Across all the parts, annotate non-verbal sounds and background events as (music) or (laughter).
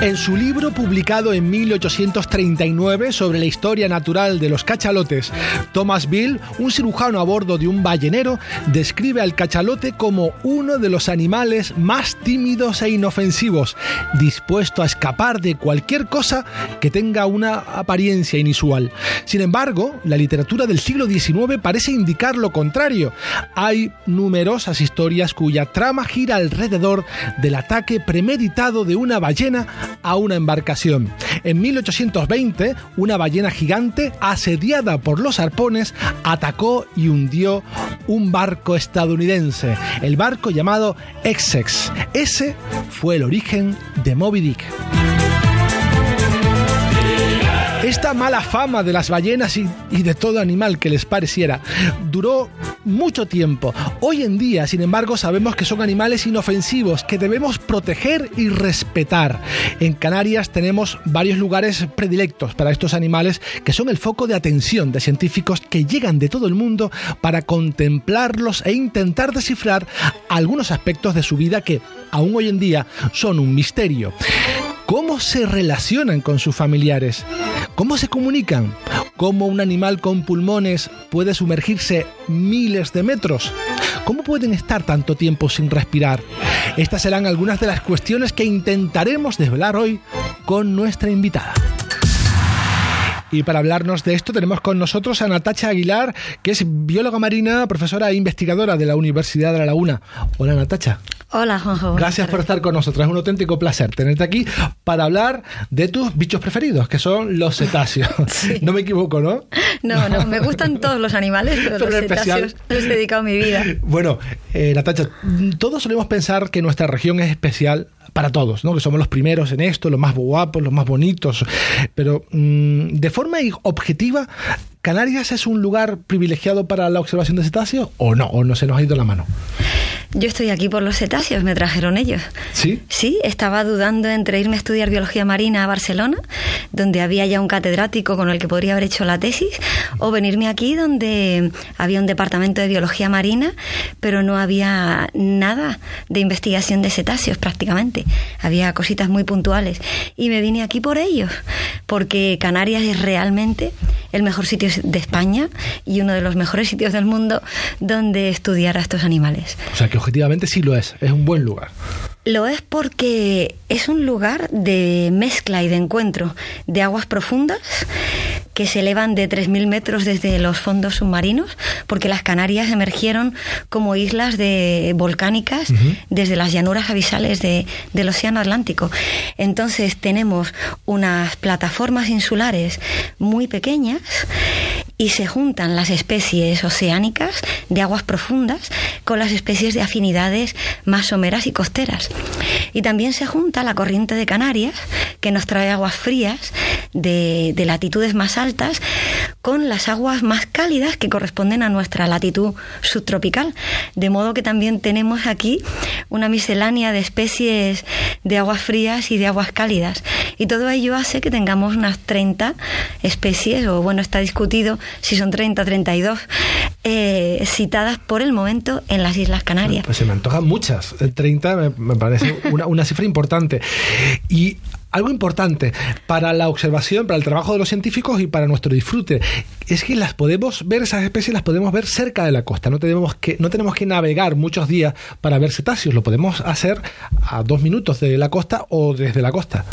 En su libro publicado en 1839 sobre la historia natural de los cachalotes, Thomas Bill, un cirujano a bordo de un ballenero, describe al cachalote como uno de los animales más tímidos e inofensivos, dispuesto a escapar de cualquier cosa que tenga una apariencia inusual. Sin embargo, la literatura del siglo XIX parece indicar lo contrario. Hay numerosas historias cuya trama gira alrededor del ataque premeditado de una ballena a una embarcación. En 1820, una ballena gigante, asediada por los arpones, atacó y hundió un barco estadounidense, el barco llamado Essex. Ese fue el origen de Moby Dick. Esta mala fama de las ballenas y, de todo animal que les pareciera duró mucho tiempo. Hoy en día, sin embargo, sabemos que son animales inofensivos que debemos proteger y respetar. En Canarias tenemos varios lugares predilectos para estos animales que son el foco de atención de científicos que llegan de todo el mundo para contemplarlos e intentar descifrar algunos aspectos de su vida que aún hoy en día son un misterio. ¿Cómo se relacionan con sus familiares? ¿Cómo se comunican? ¿Cómo un animal con pulmones puede sumergirse miles de metros? ¿Cómo pueden estar tanto tiempo sin respirar? Estas serán algunas de las cuestiones que intentaremos desvelar hoy con nuestra invitada. Y para hablarnos de esto tenemos con nosotros a Natacha Aguilar, que es bióloga marina, profesora e investigadora de la Universidad de La Laguna. Hola Natacha. Hola Juanjo. Gracias por estar con nosotros. Es un auténtico placer tenerte aquí para hablar de tus bichos preferidos, que son los cetáceos. (laughs) No me equivoco, ¿no? No, no, me gustan todos los animales, pero, los cetáceos les he dedicado mi vida. (laughs) Bueno, eh, Natacha, todos solemos pensar que nuestra región es especial para todos, ¿no? que somos los primeros en esto, los más guapos, los más bonitos, pero mm, de forma objetiva, ¿Canarias es un lugar privilegiado para la observación de cetáceos o no? ¿O no se nos ha ido la mano? Yo estoy aquí por los cetáceos, me trajeron ellos. ¿Sí? Sí, estaba dudando entre irme a estudiar biología marina a Barcelona, donde había ya un catedrático con el que podría haber hecho la tesis, o venirme aquí donde había un departamento de biología marina, pero no había nada de investigación de cetáceos prácticamente. Había cositas muy puntuales. Y me vine aquí por ellos, porque Canarias es realmente el mejor sitio de España y uno de los mejores sitios del mundo donde estudiar a estos animales. O sea que objetivamente sí lo es, es un buen lugar. Lo es porque es un lugar de mezcla y de encuentro de aguas profundas que se elevan de 3.000 metros desde los fondos submarinos, porque las Canarias emergieron como islas de volcánicas desde las llanuras avisales del Océano Atlántico. Entonces tenemos unas plataformas insulares muy pequeñas y se juntan las especies oceánicas de aguas profundas con las especies de afinidades más someras y costeras. Y también se junta la corriente de Canarias, que nos trae aguas frías de, latitudes más altas, con las aguas más cálidas que corresponden a nuestra latitud subtropical. De modo que también tenemos aquí una miscelánea de especies de aguas frías y de aguas cálidas. Y todo ello hace que tengamos unas 30 especies, o bueno, está discutido si son 30, 32, eh, citadas por el momento en las Islas Canarias. Pues se me antojan muchas. 30 me, parece una, una cifra importante. Y algo importante para la observación, para el trabajo de los científicos y para nuestro disfrute, es que las podemos ver, esas especies las podemos ver cerca de la costa. No tenemos que, no tenemos que navegar muchos días para ver cetáceos, lo podemos hacer a dos minutos de la costa o desde la costa.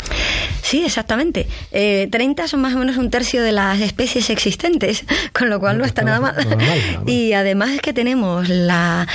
Sí, exactamente. Eh, 30 son más o menos un tercio de las especies existentes, con lo cual no, está, nada, mal. Y además es que tenemos la,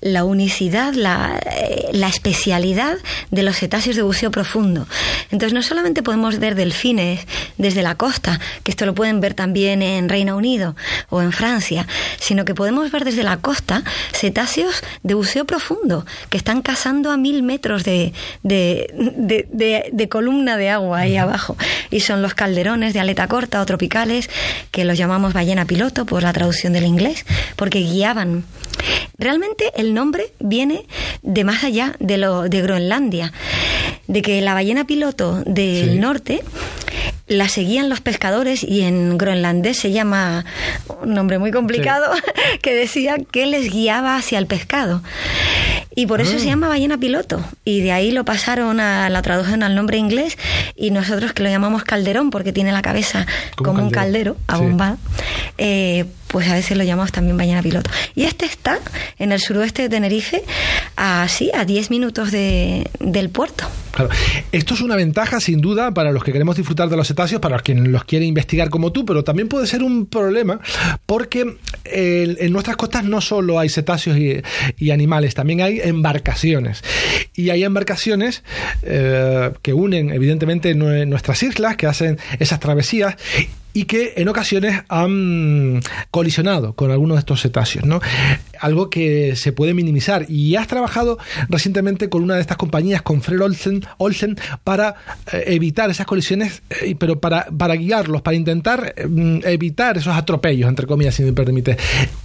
la unicidad, la, eh, la especialidad de los cetáceos de buceo profundo. Entonces, no solamente podemos ver delfines desde la costa, que esto lo pueden ver también en Reino Unido o en Francia, sino que podemos ver desde la costa cetáceos de buceo profundo, que están cazando a mil metros de, de, columna de agua ahí abajo. Y son los calderones de aleta corta o tropicales, que los llamamos ballena piloto por la traducción del inglés, porque guiaban. Realmente el nombre viene de más allá de, lo, de Groenlandia, de que la ballena piloto del norte la seguían los pescadores y en groenlandés se llama un nombre muy complicado (laughs) que decía que les guiaba hacia el pescado. Y por eso Ah. se llama ballena piloto. Y de ahí lo pasaron a la traducción al nombre inglés y nosotros que lo llamamos calderón porque tiene la cabeza Como como, un caldero. caldero, Sí. abombada, eh, pues a veces lo llamamos también ballena piloto. Y este está en el suroeste de Tenerife, así, a 10 minutos de, del puerto. Claro. Esto es una ventaja, sin duda, para los que queremos disfrutar de los cetáceos, para que los quieren investigar como tú, pero también puede ser un problema porque eh, en nuestras costas no solo hay cetáceos y, y animales, también hay embarcaciones. Y hay embarcaciones eh, que unen, evidentemente, nue- nuestras islas, que hacen esas travesías y que en ocasiones han colisionado con algunos de estos cetáceos, ¿no? Algo que se puede minimizar. Y has trabajado recientemente con una de estas compañías, con Fred Olsen, Olsen para eh, evitar esas colisiones, eh, pero para, para guiarlos, para intentar eh, evitar esos atropellos, entre comillas, si me permite.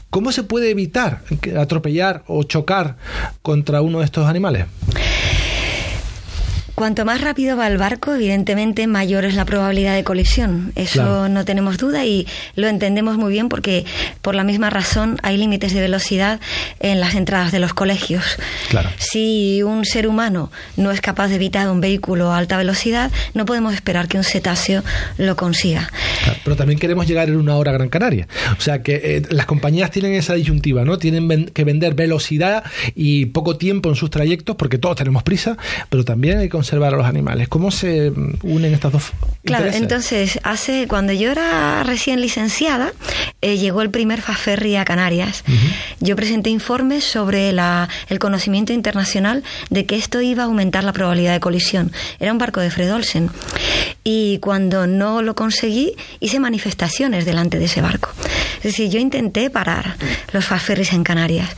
¿Cómo se puede evitar atropellar o chocar contra uno de estos animales? Cuanto más rápido va el barco, evidentemente mayor es la probabilidad de colisión. Eso Claro. no tenemos duda y lo entendemos muy bien porque por la misma razón hay límites de velocidad en las entradas de los colegios. Claro. Si un ser humano no es capaz de evitar un vehículo a alta velocidad, no podemos esperar que un cetáceo lo consiga. Claro, Pero también queremos llegar en una hora a Gran Canaria. O sea que eh, las compañías tienen esa disyuntiva, ¿no? Tienen ven- que vender velocidad y poco tiempo en sus trayectos, porque todos tenemos prisa, pero también hay que conservar a los animales. ¿Cómo se mm, unen estas dos Claro, intereses? entonces, hace cuando yo era recién licenciada, eh, llegó el primer Faferri a Canarias. Yo presenté informes sobre la- el conocimiento internacional de que esto iba a aumentar la probabilidad de colisión. Era un barco de Fred Olsen. Y cuando no lo conseguí, hice manifestaciones delante de ese barco. Es decir, yo intenté parar los Faferris en Canarias.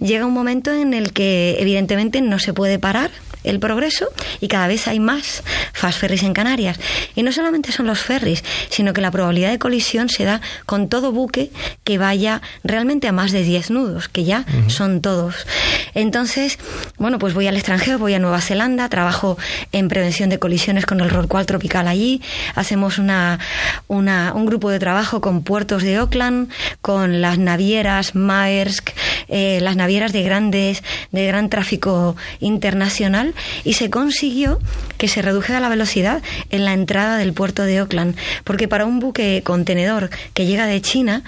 Llega un momento en el que, evidentemente, no se puede parar el progreso y cada vez hay más fast ferries en Canarias. Y no solamente son los ferries, sino que la probabilidad de colisión se da con todo buque que vaya realmente a más de 10 nudos, que ya son todos. Entonces, bueno, pues voy al extranjero, voy a Nueva Zelanda, trabajo en prevención de colisiones con el rorcual tropical allí, hacemos una, una- un grupo de trabajo con puertos de Auckland, con las navieras Maersk, eh, las navieras de grandes, de gran tráfico internacional y se consiguió que se redujera la velocidad en la entrada del puerto de Auckland, porque para un buque contenedor que llega de China,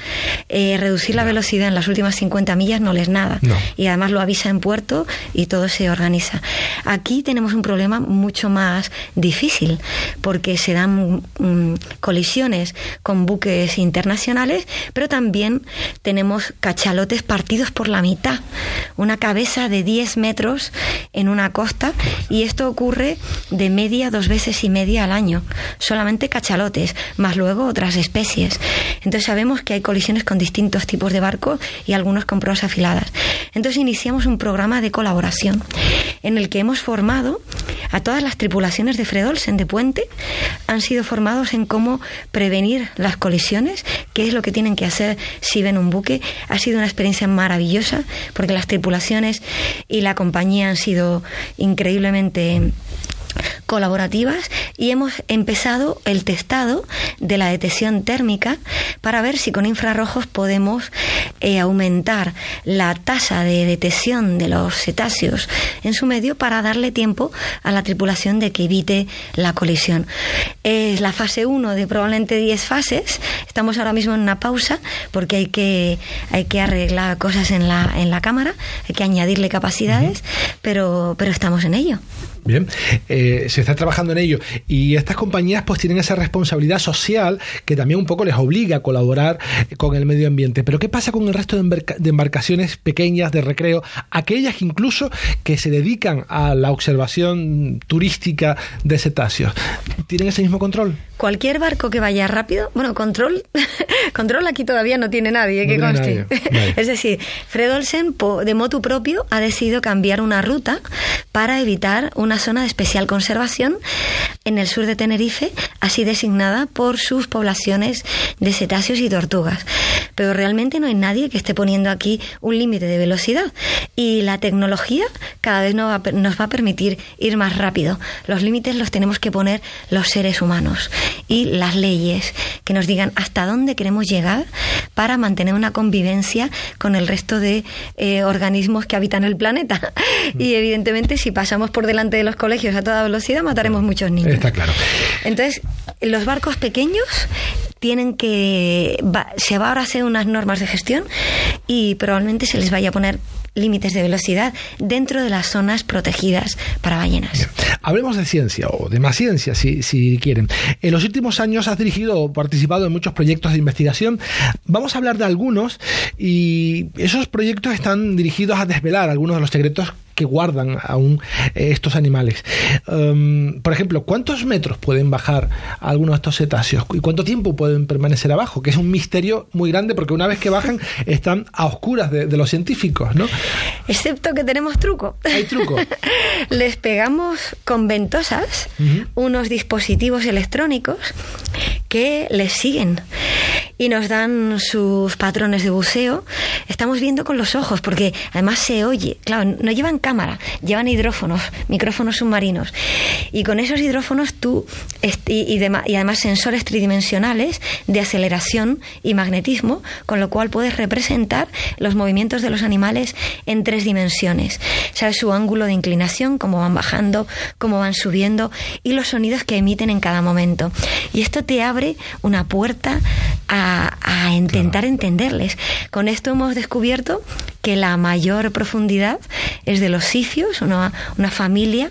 eh, reducir la velocidad en las últimas 50 millas no les nada. No. Y además lo avisa en puerto y todo se organiza. Aquí tenemos un problema mucho más difícil, porque se dan mm, colisiones con buques internacionales, pero también tenemos cachalotes partidos por la mitad, una cabeza de 10 metros en una costa, y esto ocurre de media dos veces y media al año, solamente cachalotes, más luego otras especies. Entonces sabemos que hay colisiones con distintos tipos de barcos y algunos con proas afiladas. Entonces iniciamos un programa de colaboración en el que hemos formado a todas las tripulaciones de Fred Olsen de Puente, han sido formados en cómo prevenir las colisiones, qué es lo que tienen que hacer si ven un buque. Ha sido una experiencia maravillosa porque las tripulaciones y la compañía han sido increíblemente colaborativas y hemos empezado el testado de la detección térmica para ver si con infrarrojos podemos eh, aumentar la tasa de detección de los cetáceos en su medio para darle tiempo a la tripulación de que evite la colisión. Es la fase 1 de probablemente 10 fases. Estamos ahora mismo en una pausa porque hay que, hay que arreglar cosas en la, en la cámara, hay que añadirle capacidades, pero, pero estamos en ello. Bien, eh, se está trabajando en ello y estas compañías pues tienen esa responsabilidad social que también un poco les obliga a colaborar con el medio ambiente. Pero ¿qué pasa con el resto de, de embarcaciones pequeñas de recreo, aquellas que incluso que se dedican a la observación turística de cetáceos? ¿Tienen ese mismo control? Cualquier barco que vaya rápido, bueno, control, (laughs) control aquí todavía no tiene nadie, No que conste. nadie. (laughs) Es decir, Fred Olsen, po- de motu propio, ha decidido cambiar una ruta para evitar una zona de especial conservación en el sur de Tenerife, así designada por sus poblaciones de cetáceos y tortugas. pero realmente no hay nadie que esté poniendo aquí un límite de velocidad. Y la tecnología cada vez nos va a permitir ir más rápido. Los límites los tenemos que poner los seres humanos y las leyes que nos digan hasta dónde queremos llegar para mantener una convivencia con el resto de eh, organismos que habitan el planeta. (laughs) Y evidentemente si pasamos por delante de los colegios a toda velocidad mataremos muchos niños. Está claro. Entonces, los barcos pequeños tienen que se va ahora a hacer unas normas de gestión y probablemente se les vaya a poner límites de velocidad dentro de las zonas protegidas para ballenas. Hablemos de ciencia, o de más ciencia, si, si quieren. En los últimos años has dirigido o participado en muchos proyectos de investigación. Vamos a hablar de algunos y esos proyectos están dirigidos a desvelar algunos de los secretos que guardan aún eh, estos animales. Em, por ejemplo, ¿cuántos metros pueden bajar algunos de estos cetáceos? ¿Y cuánto tiempo pueden permanecer abajo? Que es un misterio muy grande porque una vez que bajan están a oscuras de, los científicos, ¿no? Excepto que tenemos truco. Hay truco. (laughs) Les pegamos con ventosas unos dispositivos electrónicos que les siguen y nos dan sus patrones de buceo. Estamos viendo con los ojos porque además se oye. Claro, no llevan cámara, llevan hidrófonos, micrófonos submarinos. Y con esos hidrófonos tú, y, y además sensores tridimensionales de aceleración y magnetismo, con lo cual puedes representar los movimientos de los animales en tres dimensiones. Sabes su ángulo de inclinación, cómo van bajando, cómo van subiendo y los sonidos que emiten en cada momento. Y esto te abre una puerta a, intentar entenderles. Con esto hemos descubierto que la mayor profundidad es de los sifios, una, una familia,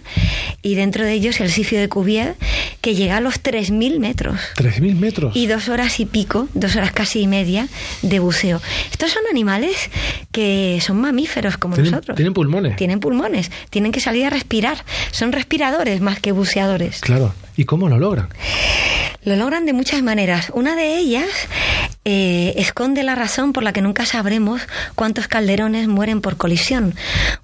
y dentro de ellos el sifio de Cuvier, que llega a los 3.000 metros. 3.000 metros. Y dos horas y pico, dos horas casi y media de buceo. Estos son animales que son mamíferos como nosotros. Tienen pulmones. Tienen pulmones, tienen que salir a respirar. Son respiradores más que buceadores. Claro. ¿Y cómo lo logran? Lo logran de muchas maneras. Una de ellas eh, esconde la razón por la que nunca sabremos cuántos calderones mueren por colisión.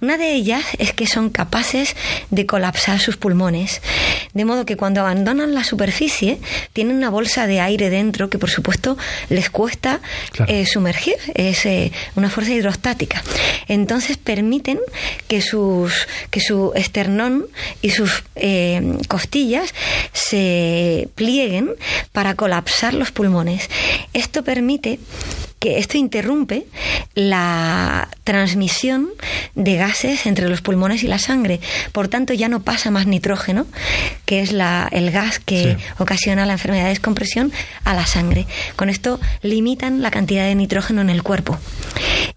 Una de ellas es que son capaces de colapsar sus pulmones, de modo que cuando abandonan la superficie tienen una bolsa de aire dentro que por supuesto les cuesta eh, sumergir, es eh, una fuerza hidrostática. Entonces permiten que, sus, que su esternón y sus costillas se plieguen para colapsar los pulmones. Esto permite que esto interrumpe la transmisión de gases entre los pulmones y la sangre. Por tanto, ya no pasa más nitrógeno, que es la, el gas que ocasiona la enfermedad de descompresión, a la sangre. Con esto limitan la cantidad de nitrógeno en el cuerpo.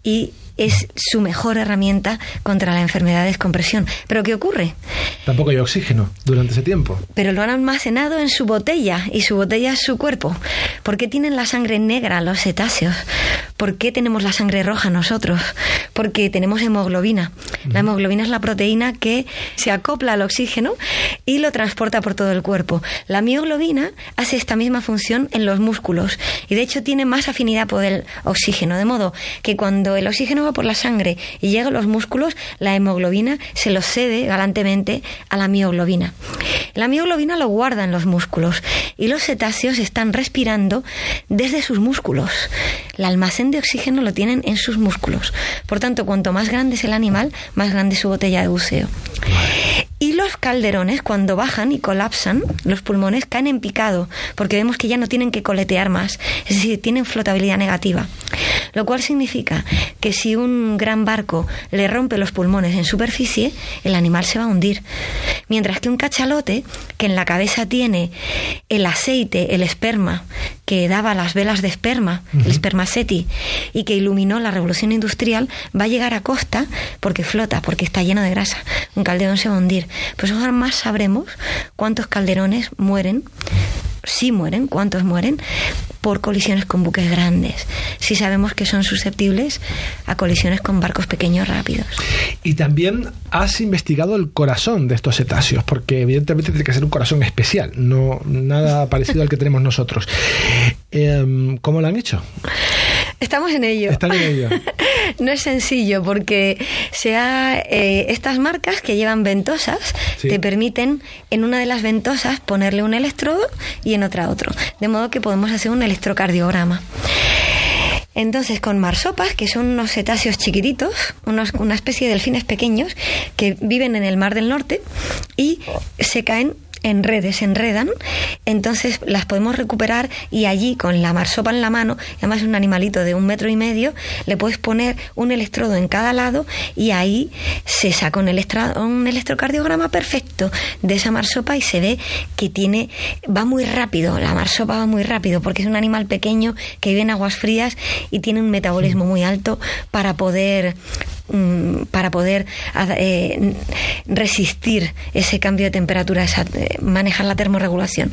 Y es su mejor herramienta contra la enfermedad de descompresión. Pero ¿qué ocurre? Tampoco hay oxígeno durante ese tiempo. Pero lo han almacenado en su botella y su botella es su cuerpo. ¿Por qué tienen la sangre negra los cetáceos? ¿Por qué tenemos la sangre roja nosotros? Porque tenemos hemoglobina. La hemoglobina es la proteína que se acopla al oxígeno y lo transporta por todo el cuerpo. La mioglobina hace esta misma función en los músculos y de hecho tiene más afinidad por el oxígeno, de modo que cuando el oxígeno por la sangre y llega a los músculos, la hemoglobina se lo cede galantemente a la mioglobina. La mioglobina lo guarda en los músculos y los cetáceos están respirando desde sus músculos. El almacén de oxígeno lo tienen en sus músculos. Por tanto, cuanto más grande es el animal, más grande es su botella de buceo. Y los calderones, cuando bajan y colapsan, los pulmones caen en picado, porque vemos que ya no tienen que coletear más, es decir, tienen flotabilidad negativa. Lo cual significa que si un gran barco le rompe los pulmones en superficie, el animal se va a hundir. Mientras que un cachalote, que en la cabeza tiene el aceite, el esperma, que daba las velas de esperma, el spermaceti, y que iluminó la revolución industrial, va a llegar a costa porque flota, porque está lleno de grasa. Un calderón se va a hundir. Pues ahora más sabremos cuántos calderones mueren si mueren, cuántos mueren, por colisiones con buques grandes, si sabemos que son susceptibles a colisiones con barcos pequeños rápidos. Y también has investigado el corazón de estos cetáceos, porque evidentemente tiene que ser un corazón especial, no nada parecido al que tenemos nosotros. Em, ¿Cómo lo han hecho? Estamos en ello. Están en ello. (laughs) no es sencillo porque sea, eh, estas marcas que llevan ventosas te permiten en una de las ventosas ponerle un electrodo y en otra otro. De modo que podemos hacer un electrocardiograma. Entonces, con marsopas, que son unos cetáceos chiquititos, unos, una especie de delfines pequeños que viven en el Mar del Norte y se caen en redes, se enredan, entonces las podemos recuperar y allí con la marsopa en la mano, además es un animalito de un metro y medio, le puedes poner un electrodo en cada lado y ahí se saca un, un electrocardiograma perfecto de esa marsopa y se ve que tiene, va muy rápido, la marsopa va muy rápido porque es un animal pequeño que vive en aguas frías y tiene un metabolismo muy alto para poder para poder eh, resistir ese cambio de temperatura, eh, manejar la termorregulación.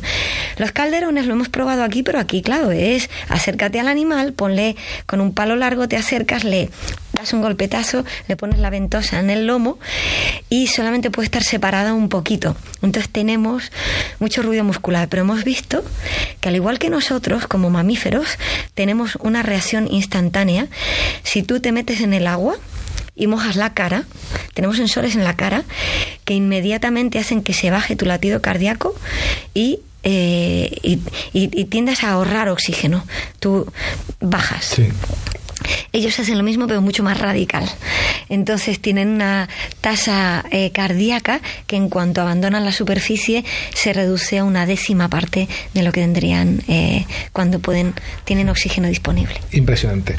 Los calderones lo hemos probado aquí, pero aquí, claro, es acércate al animal, ponle con un palo largo, te acercas, le das un golpetazo, le pones la ventosa en el lomo y solamente puede estar separada un poquito. Entonces tenemos mucho ruido muscular, pero hemos visto que al igual que nosotros, como mamíferos, tenemos una reacción instantánea. Si tú te metes en el agua, y mojas la cara, tenemos sensores en la cara que inmediatamente hacen que se baje tu latido cardíaco y eh, y, tiendes a ahorrar oxígeno. Tú bajas. Ellos hacen lo mismo, pero mucho más radical. Entonces tienen una tasa eh, cardíaca que en cuanto abandonan la superficie se reduce a una décima parte de lo que tendrían eh, cuando pueden tienen oxígeno disponible. Impresionante.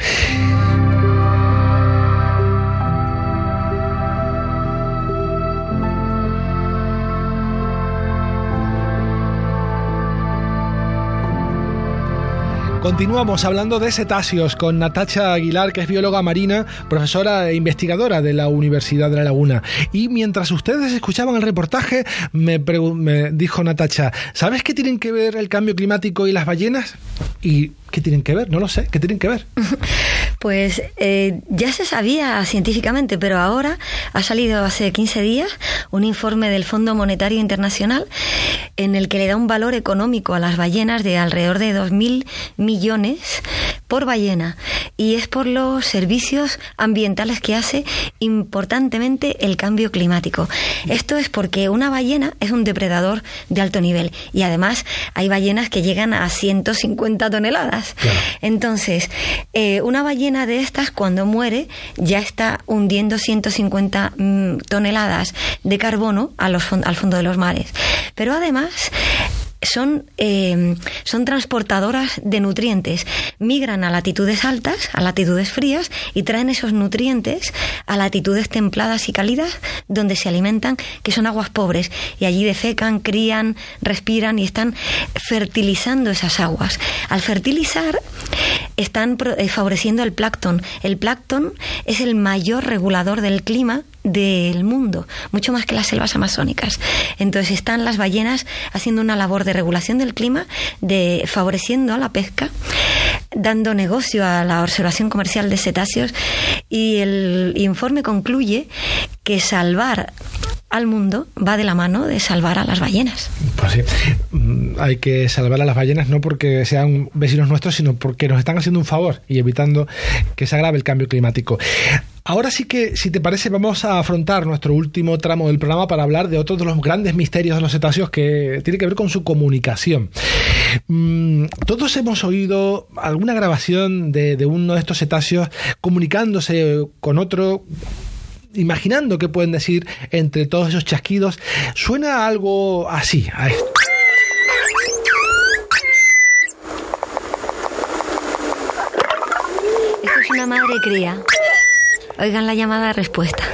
Continuamos hablando de cetáceos con Natacha Aguilar, que es bióloga marina, profesora e investigadora de la Universidad de La Laguna. Y mientras ustedes escuchaban el reportaje, me, dijo Natacha, ¿sabes qué tienen que ver el cambio climático y las ballenas? Y ¿Qué tienen que ver? No lo sé. ¿Qué tienen que ver? (laughs) Pues eh, ya se sabía científicamente, pero ahora ha salido hace 15 días un informe del Fondo Monetario Internacional en el que le da un valor económico a las ballenas de alrededor de 2.000 millones por ballena. Y es por los servicios ambientales que hace importantemente el cambio climático. Esto es porque una ballena es un depredador de alto nivel y además hay ballenas que llegan a 150 toneladas. Entonces, eh, una ballena de estas cuando muere ya está hundiendo 150 mm, toneladas de carbono al fondo de los mares. Pero además son, eh, son transportadoras de nutrientes. Migran a latitudes altas, a latitudes frías, y traen esos nutrientes a latitudes templadas y cálidas, donde se alimentan, que son aguas pobres. Y allí defecan, crían, respiran y están fertilizando esas aguas. Al fertilizar, están eh, favoreciendo el plancton. El plancton es el mayor regulador del clima del mundo, mucho más que las selvas amazónicas. Entonces están las ballenas haciendo una labor de regulación del clima, de favoreciendo a la pesca, dando negocio a la observación comercial de cetáceos y el informe concluye que salvar al mundo va de la mano de salvar a las ballenas. Pues sí, mm, hay que salvar a las ballenas no porque sean vecinos nuestros, sino porque nos están haciendo un favor y evitando que se agrave el cambio climático. Ahora sí que, si te parece, vamos a afrontar nuestro último tramo del programa para hablar de otro de los grandes misterios de los cetáceos que tiene que ver con su comunicación. Mm, todos hemos oído alguna grabación de, de uno de estos cetáceos comunicándose con otro imaginando qué pueden decir entre todos esos chasquidos, suena algo así, a esto. Esto es una madre cría. Oigan la llamada de respuesta.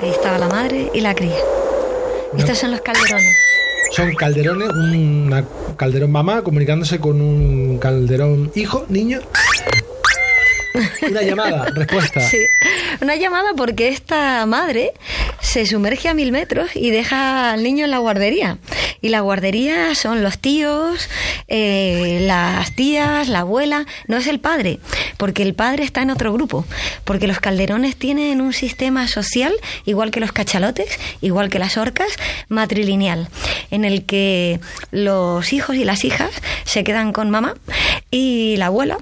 Ahí estaba la madre y la cría. Estos son los calderones. Son calderones, un calderón mamá comunicándose con un calderón hijo, niño. Una llamada, (laughs) respuesta. Sí, una llamada porque esta madre se sumerge a mil metros y deja al niño en la guardería. Y la guardería son los tíos, eh, las tías, la abuela, no es el padre, porque el padre está en otro grupo, porque los calderones tienen un sistema social, igual que los cachalotes, igual que las orcas, matrilineal, en el que los hijos y las hijas se quedan con mamá y la abuela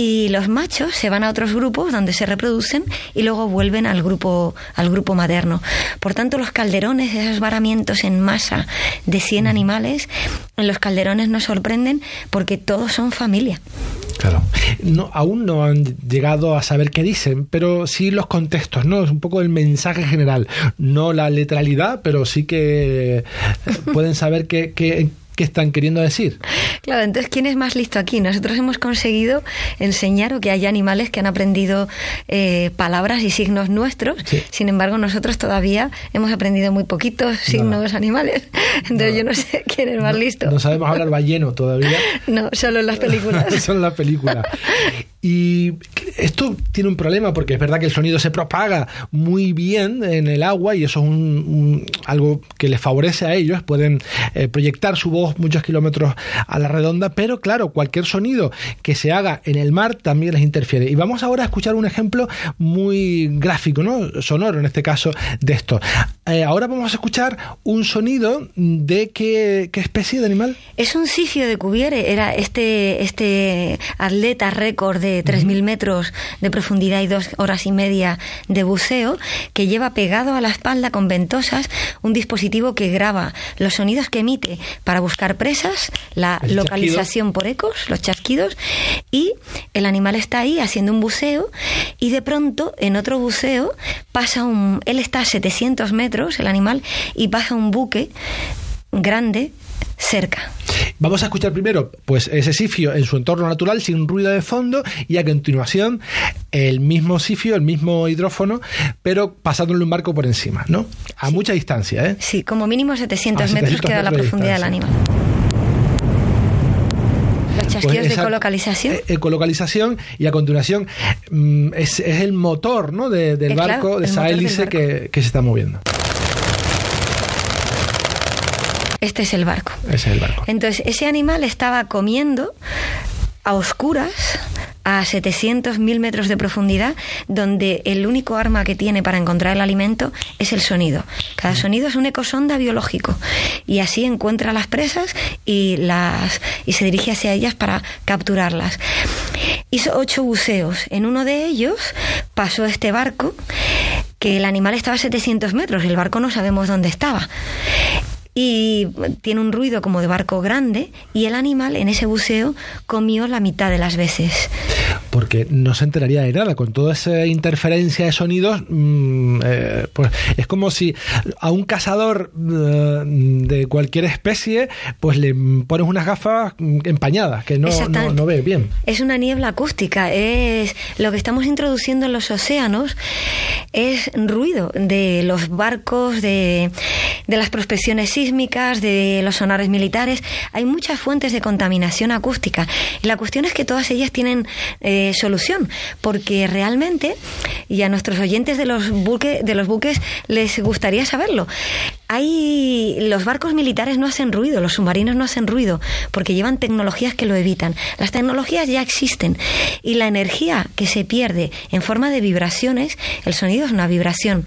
y los machos se van a otros grupos donde se reproducen y luego vuelven al grupo, al grupo materno. Por tanto, los calderones, esos varamientos en masa de 100 animales, en los calderones nos sorprenden porque todos son familia. Claro. No, aún no han llegado a saber qué dicen, pero sí los contextos, ¿no? Es un poco el mensaje general. No la literalidad, pero sí que pueden saber qué, qué, qué están queriendo decir. Claro, entonces, ¿quién es más listo aquí? Nosotros hemos conseguido enseñar o que hay animales que han aprendido eh, palabras y signos nuestros, sin embargo, nosotros todavía hemos aprendido muy poquitos signos animales. (laughs) Entonces, yo no sé quién es más listo. No sabemos hablar balleno todavía. (laughs) no, solo en las películas. (laughs) solo en las películas. Y esto tiene un problema porque es verdad que el sonido se propaga muy bien en el agua y eso es un, algo que les favorece a ellos. Pueden eh, proyectar su voz muchos kilómetros a la redonda, pero claro, cualquier sonido que se haga en el mar también les interfiere. Y vamos ahora a escuchar un ejemplo muy gráfico, ¿no? sonoro en este caso, de esto. Eh, ahora vamos a escuchar un sonido de qué, qué especie de animal. Es un sifio de Cuvier, era este, este atleta récord de 3.000 metros de profundidad y dos horas y media de buceo, que lleva pegado a la espalda con ventosas un dispositivo que graba los sonidos que emite para buscar presas, la localización por ecos, los chasquidos, y el animal está ahí haciendo un buceo y de pronto en otro buceo pasa un... Él está a 700 metros, el animal, y pasa un buque grande cerca. Vamos a escuchar primero pues ese sifio en su entorno natural sin ruido de fondo y a continuación el mismo sifio, el mismo hidrófono, pero pasándole un barco por encima, ¿no? A mucha distancia, ¿eh? Sí, como mínimo 700, metros queda la profundidad del animal. Los pues chasquidos de ecolocalización. Eh, ecolocalización y a continuación mm, es, el motor ¿no? del eh, barco, de esa hélice que, que se está moviendo. Este es el barco. Ese es el barco. Entonces, ese animal estaba comiendo a oscuras a 700 mil metros de profundidad, donde el único arma que tiene para encontrar el alimento es el sonido. Cada sonido es un ecosonda biológico y así encuentra las presas y las y se dirige hacia ellas para capturarlas. Hizo ocho buceos. En uno de ellos pasó este barco que el animal estaba a 700 metros, el barco no sabemos dónde estaba y tiene un ruido como de barco grande y el animal en ese buceo comió la mitad de las veces. Porque no se enteraría de nada, con toda esa interferencia de sonidos, mm, eh, pues es como si a un cazador eh, de cualquier especie, pues le pones unas gafas empañadas, que no, no, ve bien. Es una niebla acústica, es lo que estamos introduciendo en los océanos, es ruido de los barcos, de, de las prospecciones sísmicas, de los sonares militares. Hay muchas fuentes de contaminación acústica. Y la cuestión es que todas ellas tienen eh, solución, porque realmente, y a nuestros oyentes de los, buques de los buques les gustaría saberlo, hay los barcos militares no hacen ruido, los submarinos no hacen ruido, porque llevan tecnologías que lo evitan. Las tecnologías ya existen y la energía que se pierde en forma de vibraciones, el sonido es una vibración.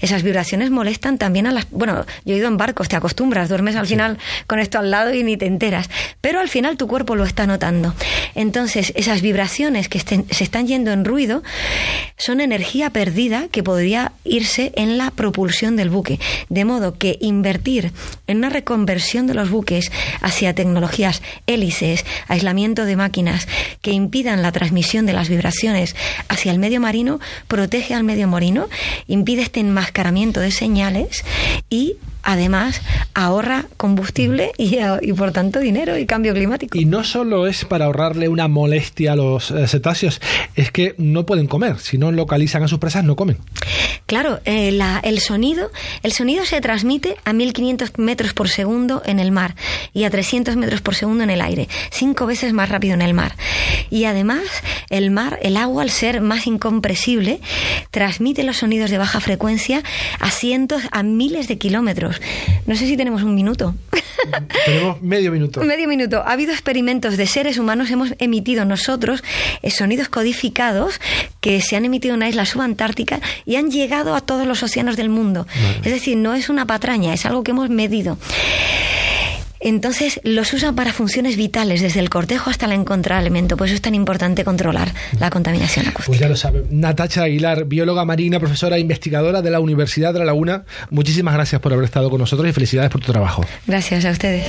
Esas vibraciones molestan también a las... Bueno, yo he ido en barcos, te acostumbras, duermes al final con esto al lado y ni te enteras, pero al final tu cuerpo lo está notando. Entonces, esas vibraciones que se están yendo en ruido son energía perdida que podría irse en la propulsión del buque. De modo que invertir en una reconversión de los buques hacia tecnologías hélices, aislamiento de máquinas que impidan la transmisión de las vibraciones hacia el medio marino, protege al medio marino, impide este enmascaramiento de señales y además ahorra combustible y, por tanto dinero y cambio climático. Y no solo es para ahorrarle una molestia a los eh, cetáceos, es que no pueden comer, si no localizan a sus presas no comen. Claro, eh, el sonido, el sonido se transmite a 1500 metros por segundo en el mar y a 300 metros por segundo en el aire, cinco veces más rápido en el mar. Y además, el mar, el agua, al ser más incompresible, transmite los sonidos de baja frecuencia a cientos, a miles de kilómetros. No sé si tenemos un minuto. (laughs) Tenemos medio minuto. medio minuto. Ha habido experimentos de seres humanos, hemos emitido nosotros eh, sonidos codificados que se han emitido en una isla subantártica y han llegado a todos los océanos del mundo. Es decir, no es una patraña, es algo que hemos medido. Entonces los usan para funciones vitales, desde el cortejo hasta la encontrar alimento. Por eso es tan importante controlar la contaminación acústica. Pues ya lo saben. Natacha Aguilar, bióloga marina, profesora e investigadora de la Universidad de La Laguna. Muchísimas gracias por haber estado con nosotros y felicidades por tu trabajo. Gracias a ustedes.